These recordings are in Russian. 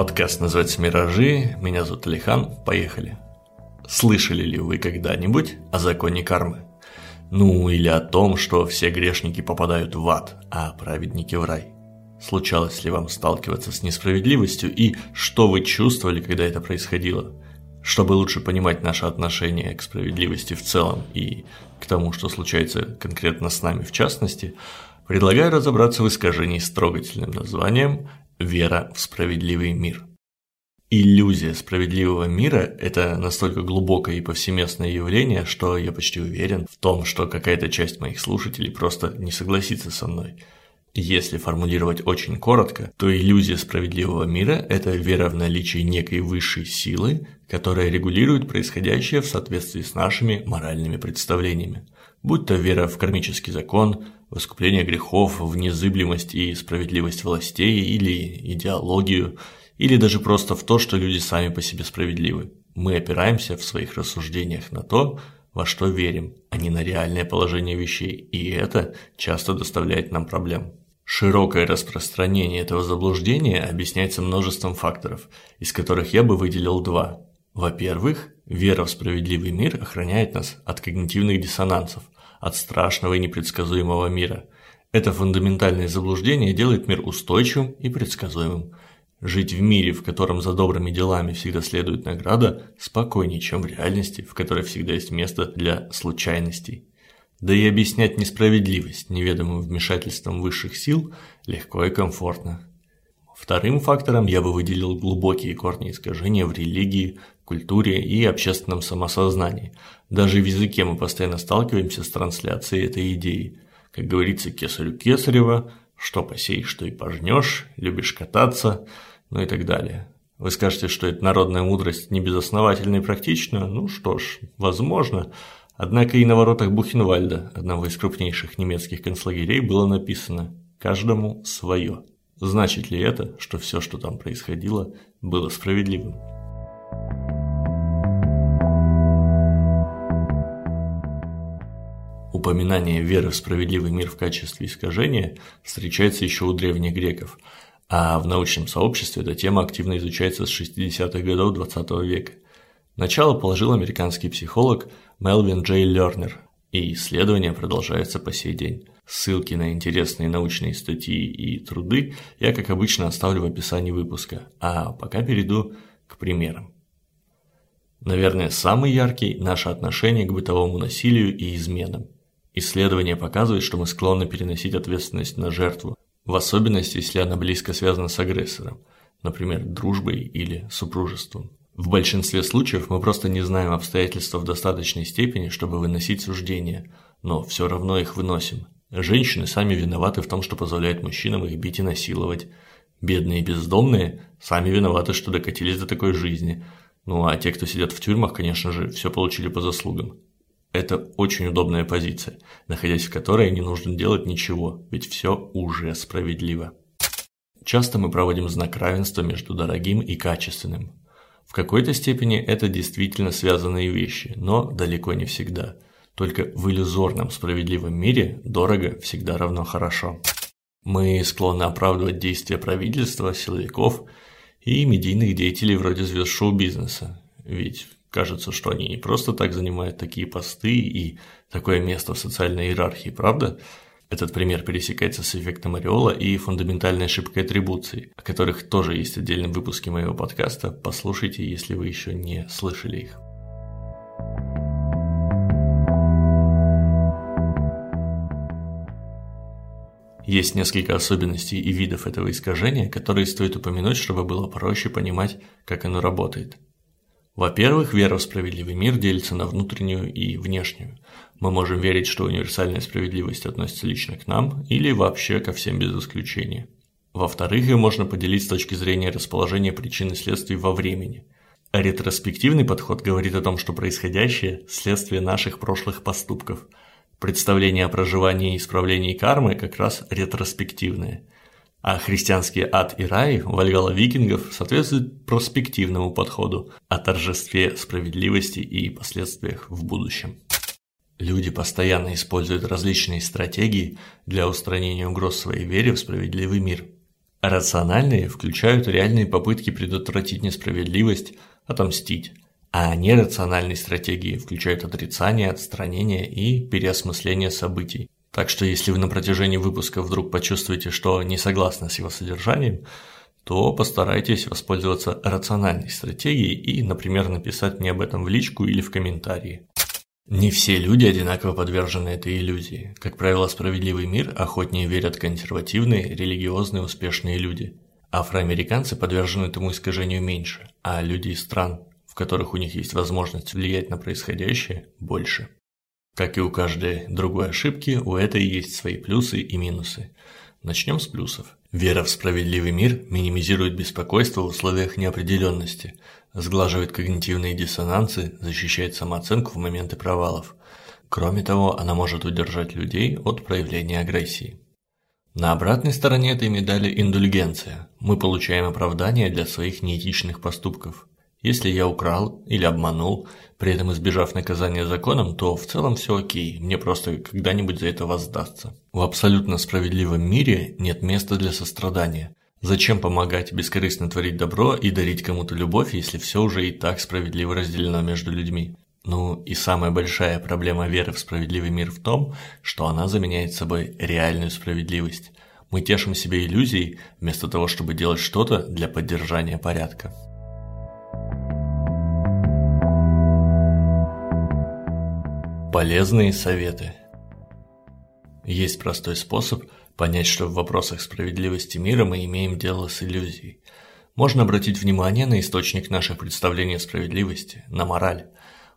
Подкаст называется «Миражи», меня зовут Алихан, поехали. Слышали ли вы когда-нибудь о законе кармы? Ну или о том, что все грешники попадают в ад, а праведники в рай? Случалось ли вам сталкиваться с несправедливостью и что вы чувствовали, когда это происходило? Чтобы лучше понимать наше отношение к справедливости в целом и к тому, что случается конкретно с нами в частности, предлагаю разобраться в искажении с трогательным названием «Вера в справедливый мир». Иллюзия справедливого мира – это настолько глубокое и повсеместное явление, что я почти уверен в том, что какая-то часть моих слушателей просто не согласится со мной – если формулировать очень коротко, то иллюзия справедливого мира – это вера в наличие некой высшей силы, которая регулирует происходящее в соответствии с нашими моральными представлениями. Будь то вера в кармический закон, в искупление грехов, в незыблемость и справедливость властей или идеологию, или даже просто в то, что люди сами по себе справедливы. Мы опираемся в своих рассуждениях на то, во что верим, а не на реальное положение вещей, и это часто доставляет нам проблем. Широкое распространение этого заблуждения объясняется множеством факторов, из которых я бы выделил два. Во-первых, вера в справедливый мир охраняет нас от когнитивных диссонансов, от страшного и непредсказуемого мира. Это фундаментальное заблуждение делает мир устойчивым и предсказуемым. Жить в мире, в котором за добрыми делами всегда следует награда, спокойнее, чем в реальности, в которой всегда есть место для случайностей. Да и объяснять несправедливость неведомым вмешательством высших сил легко и комфортно. Вторым фактором я бы выделил глубокие корни искажения в религии, культуре и общественном самосознании. Даже в языке мы постоянно сталкиваемся с трансляцией этой идеи. Как говорится, кесарю кесарева, что посеешь, что и пожнешь, любишь кататься, ну и так далее. Вы скажете, что эта народная мудрость не безосновательна и практична? Ну что ж, возможно. Однако и на воротах Бухенвальда, одного из крупнейших немецких концлагерей, было написано «каждому свое». Значит ли это, что все, что там происходило, было справедливым? Упоминание веры в справедливый мир в качестве искажения встречается еще у древних греков, а в научном сообществе эта тема активно изучается с 60-х годов XX века. Начало положил американский психолог Мелвин Джей Лернер, и исследование продолжается по сей день. Ссылки на интересные научные статьи и труды я, как обычно, оставлю в описании выпуска, а пока перейду к примерам. Наверное, самый яркий – наше отношение к бытовому насилию и изменам. Исследование показывает, что мы склонны переносить ответственность на жертву, в особенности, если она близко связана с агрессором, например, дружбой или супружеством. В большинстве случаев мы просто не знаем обстоятельства в достаточной степени, чтобы выносить суждения, но все равно их выносим. Женщины сами виноваты в том, что позволяют мужчинам их бить и насиловать. Бедные и бездомные сами виноваты, что докатились до такой жизни. Ну а те, кто сидят в тюрьмах, конечно же, все получили по заслугам. Это очень удобная позиция, находясь в которой не нужно делать ничего, ведь все уже справедливо. Часто мы проводим знак равенства между дорогим и качественным. В какой-то степени это действительно связанные вещи, но далеко не всегда. Только в иллюзорном справедливом мире дорого всегда равно хорошо. Мы склонны оправдывать действия правительства, силовиков и медийных деятелей вроде звезд шоу-бизнеса. Ведь кажется, что они не просто так занимают такие посты и такое место в социальной иерархии, правда? Этот пример пересекается с эффектом ореола и фундаментальной ошибкой атрибуции, о которых тоже есть отдельные выпуски моего подкаста, послушайте, если вы еще не слышали их. Есть несколько особенностей и видов этого искажения, которые стоит упомянуть, чтобы было проще понимать, как оно работает – во-первых, вера в справедливый мир делится на внутреннюю и внешнюю. Мы можем верить, что универсальная справедливость относится лично к нам или вообще ко всем без исключения. Во-вторых, ее можно поделить с точки зрения расположения причин и следствий во времени. Ретроспективный подход говорит о том, что происходящее – следствие наших прошлых поступков. Представление о проживании и исправлении кармы как раз ретроспективное – а христианский ад и рай Вальгала викингов соответствуют проспективному подходу о торжестве справедливости и последствиях в будущем. Люди постоянно используют различные стратегии для устранения угроз своей вере в справедливый мир. Рациональные включают реальные попытки предотвратить несправедливость, отомстить, а нерациональные стратегии включают отрицание, отстранение и переосмысление событий. Так что если вы на протяжении выпуска вдруг почувствуете, что не согласны с его содержанием, то постарайтесь воспользоваться рациональной стратегией и, например, написать мне об этом в личку или в комментарии. Не все люди одинаково подвержены этой иллюзии. Как правило, справедливый мир охотнее верят консервативные, религиозные, успешные люди. Афроамериканцы подвержены этому искажению меньше, а люди из стран, в которых у них есть возможность влиять на происходящее, больше. Как и у каждой другой ошибки, у этой есть свои плюсы и минусы. Начнем с плюсов. Вера в справедливый мир минимизирует беспокойство в условиях неопределенности, сглаживает когнитивные диссонансы, защищает самооценку в моменты провалов. Кроме того, она может удержать людей от проявления агрессии. На обратной стороне этой медали индульгенция. Мы получаем оправдание для своих неэтичных поступков. Если я украл или обманул, при этом избежав наказания законом, то в целом все окей, мне просто когда-нибудь за это воздастся. В абсолютно справедливом мире нет места для сострадания. Зачем помогать, бескорыстно творить добро и дарить кому-то любовь, если все уже и так справедливо разделено между людьми? Ну и самая большая проблема веры в справедливый мир в том, что она заменяет собой реальную справедливость. Мы тешим себе иллюзией, вместо того, чтобы делать что-то для поддержания порядка. Полезные советы. Есть простой способ понять, что в вопросах справедливости мира мы имеем дело с иллюзией. Можно обратить внимание на источник наших представлений о справедливости, на мораль.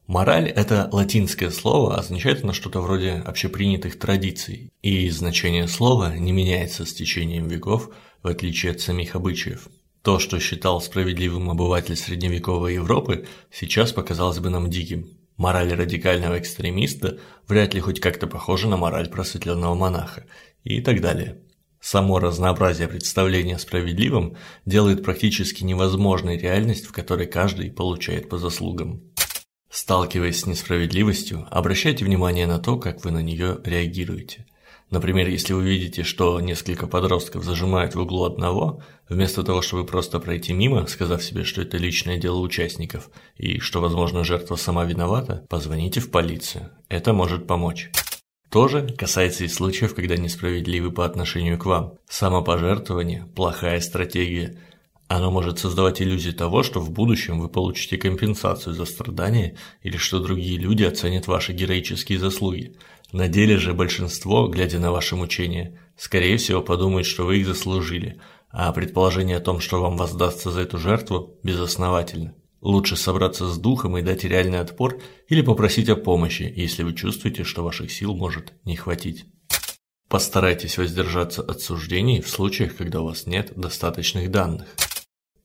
Мораль – это латинское слово, означает оно что-то вроде общепринятых традиций, и значение слова не меняется с течением веков, в отличие от самих обычаев. То, что считал справедливым обыватель средневековой Европы, сейчас показалось бы нам диким. Мораль радикального экстремиста вряд ли хоть как-то похожа на мораль просветленного монаха и так далее. Само разнообразие представления о справедливом делает практически невозможной реальность, в которой каждый получает по заслугам. Сталкиваясь с несправедливостью, обращайте внимание на то, как вы на нее реагируете. Например, если вы видите, что несколько подростков зажимают в углу одного, вместо того, чтобы просто пройти мимо, сказав себе, что это личное дело участников и что, возможно, жертва сама виновата, позвоните в полицию. Это может помочь. Тоже касается и случаев, когда несправедливы по отношению к вам. Самопожертвование – плохая стратегия. Оно может создавать иллюзию того, что в будущем вы получите компенсацию за страдания или что другие люди оценят ваши героические заслуги – на деле же большинство, глядя на ваши мучения, скорее всего подумает, что вы их заслужили, а предположение о том, что вам воздастся за эту жертву, безосновательно. Лучше собраться с духом и дать реальный отпор или попросить о помощи, если вы чувствуете, что ваших сил может не хватить. Постарайтесь воздержаться от суждений в случаях, когда у вас нет достаточных данных.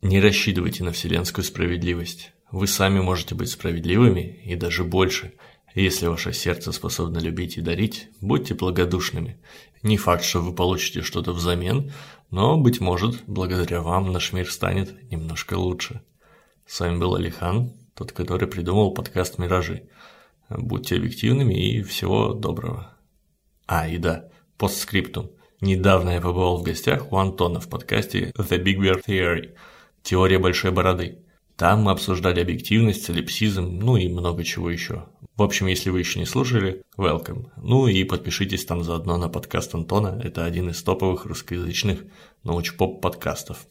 Не рассчитывайте на вселенскую справедливость. Вы сами можете быть справедливыми и даже больше – если ваше сердце способно любить и дарить, будьте благодушными. Не факт, что вы получите что-то взамен, но, быть может, благодаря вам наш мир станет немножко лучше. С вами был Алихан, тот, который придумал подкаст «Миражи». Будьте объективными и всего доброго. А, и да, постскриптум. Недавно я побывал в гостях у Антона в подкасте The Big Bear Theory – теория большой бороды. Там мы обсуждали объективность, солипсизм, ну и много чего еще. В общем, если вы еще не слушали, welcome. Ну и подпишитесь там заодно на подкаст Антона, это один из топовых русскоязычных научпоп подкастов.